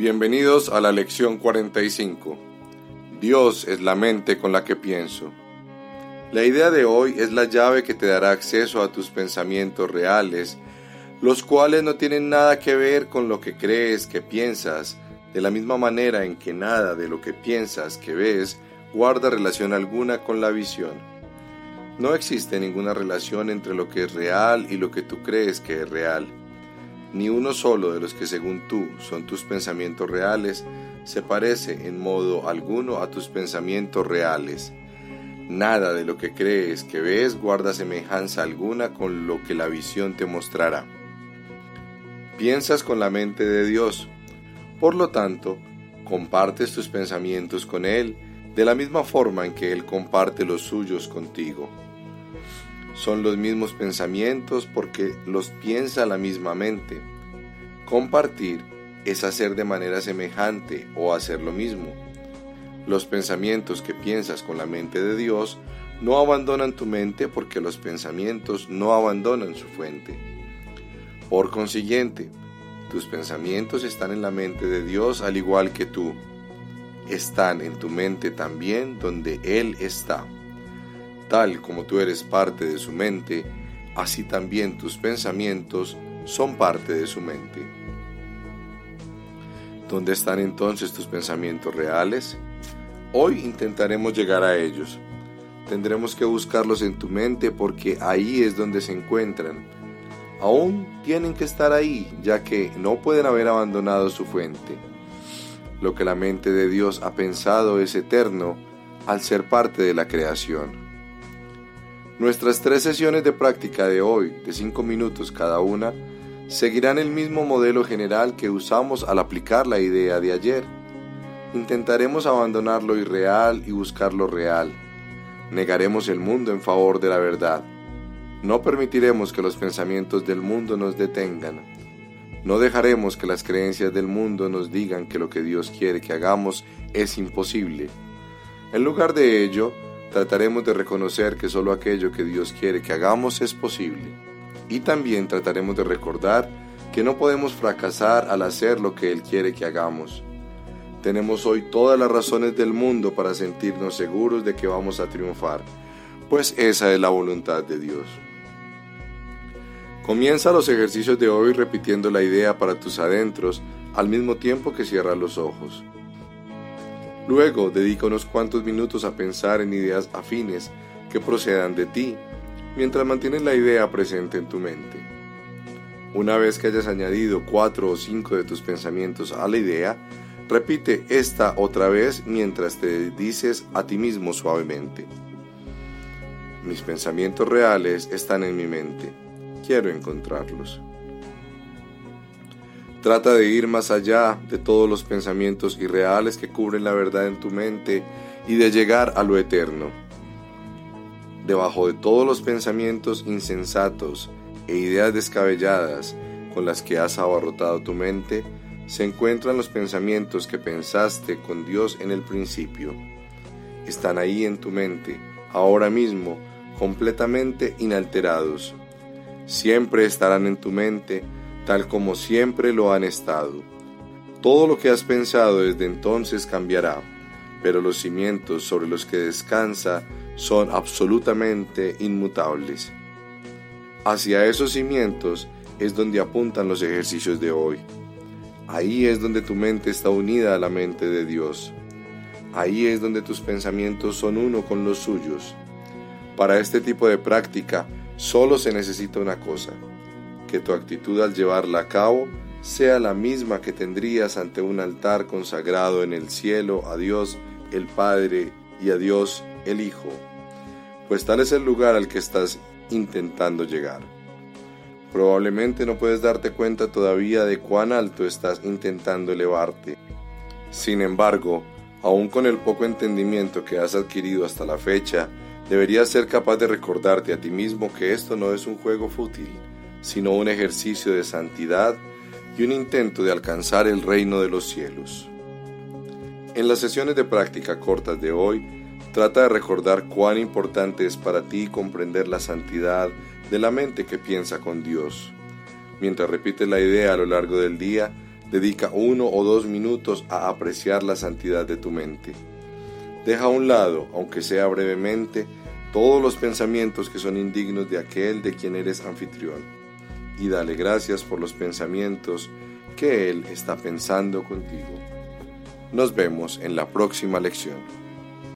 Bienvenidos a la lección 45. Dios es la mente con la que pienso. La idea de hoy es la llave que te dará acceso a tus pensamientos reales, los cuales no tienen nada que ver con lo que crees que piensas, de la misma manera en que nada de lo que piensas que ves guarda relación alguna con la visión. No existe ninguna relación entre lo que es real y lo que tú crees que es real. Ni uno solo de los que según tú son tus pensamientos reales se parece en modo alguno a tus pensamientos reales. Nada de lo que crees que ves guarda semejanza alguna con lo que la visión te mostrará. Piensas con la mente de Dios. Por lo tanto, compartes tus pensamientos con Él de la misma forma en que Él comparte los suyos contigo. Son los mismos pensamientos porque los piensa la misma mente. Compartir es hacer de manera semejante o hacer lo mismo. Los pensamientos que piensas con la mente de Dios no abandonan tu mente porque los pensamientos no abandonan su fuente. Por consiguiente, tus pensamientos están en la mente de Dios al igual que tú. Están en tu mente también donde Él está. Tal como tú eres parte de su mente, así también tus pensamientos son parte de su mente. ¿Dónde están entonces tus pensamientos reales? Hoy intentaremos llegar a ellos. Tendremos que buscarlos en tu mente porque ahí es donde se encuentran. Aún tienen que estar ahí, ya que no pueden haber abandonado su fuente. Lo que la mente de Dios ha pensado es eterno al ser parte de la creación. Nuestras tres sesiones de práctica de hoy, de cinco minutos cada una, seguirán el mismo modelo general que usamos al aplicar la idea de ayer. Intentaremos abandonar lo irreal y buscar lo real. Negaremos el mundo en favor de la verdad. No permitiremos que los pensamientos del mundo nos detengan. No dejaremos que las creencias del mundo nos digan que lo que Dios quiere que hagamos es imposible. En lugar de ello, trataremos de reconocer que solo aquello que Dios quiere que hagamos es posible. Y también trataremos de recordar que no podemos fracasar al hacer lo que Él quiere que hagamos. Tenemos hoy todas las razones del mundo para sentirnos seguros de que vamos a triunfar, pues esa es la voluntad de Dios. Comienza los ejercicios de hoy repitiendo la idea para tus adentros al mismo tiempo que cierras los ojos. Luego dedica unos cuantos minutos a pensar en ideas afines que procedan de ti, mientras mantienes la idea presente en tu mente. Una vez que hayas añadido cuatro o cinco de tus pensamientos a la idea, repite esta otra vez mientras te dices a ti mismo suavemente. Mis pensamientos reales están en mi mente. Quiero encontrarlos. Trata de ir más allá de todos los pensamientos irreales que cubren la verdad en tu mente y de llegar a lo eterno. Debajo de todos los pensamientos insensatos e ideas descabelladas con las que has abarrotado tu mente, se encuentran los pensamientos que pensaste con Dios en el principio. Están ahí en tu mente, ahora mismo, completamente inalterados. Siempre estarán en tu mente, tal como siempre lo han estado. Todo lo que has pensado desde entonces cambiará, pero los cimientos sobre los que descansa son absolutamente inmutables. Hacia esos cimientos es donde apuntan los ejercicios de hoy. Ahí es donde tu mente está unida a la mente de Dios. Ahí es donde tus pensamientos son uno con los suyos. Para este tipo de práctica solo se necesita una cosa, que tu actitud al llevarla a cabo sea la misma que tendrías ante un altar consagrado en el cielo a Dios el Padre y a Dios el Hijo, pues tal es el lugar al que estás intentando llegar. Probablemente no puedes darte cuenta todavía de cuán alto estás intentando elevarte. Sin embargo, aun con el poco entendimiento que has adquirido hasta la fecha, deberías ser capaz de recordarte a ti mismo que esto no es un juego fútil, sino un ejercicio de santidad y un intento de alcanzar el reino de los cielos. En las sesiones de práctica cortas de hoy, trata de recordar cuán importante es para ti comprender la santidad de la mente que piensa con Dios. Mientras repites la idea a lo largo del día, Dedica uno o dos minutos a apreciar la santidad de tu mente. Deja a un lado, aunque sea brevemente, todos los pensamientos que son indignos de aquel de quien eres anfitrión, y dale gracias por los pensamientos que Él está pensando contigo. Nos vemos en la próxima lección.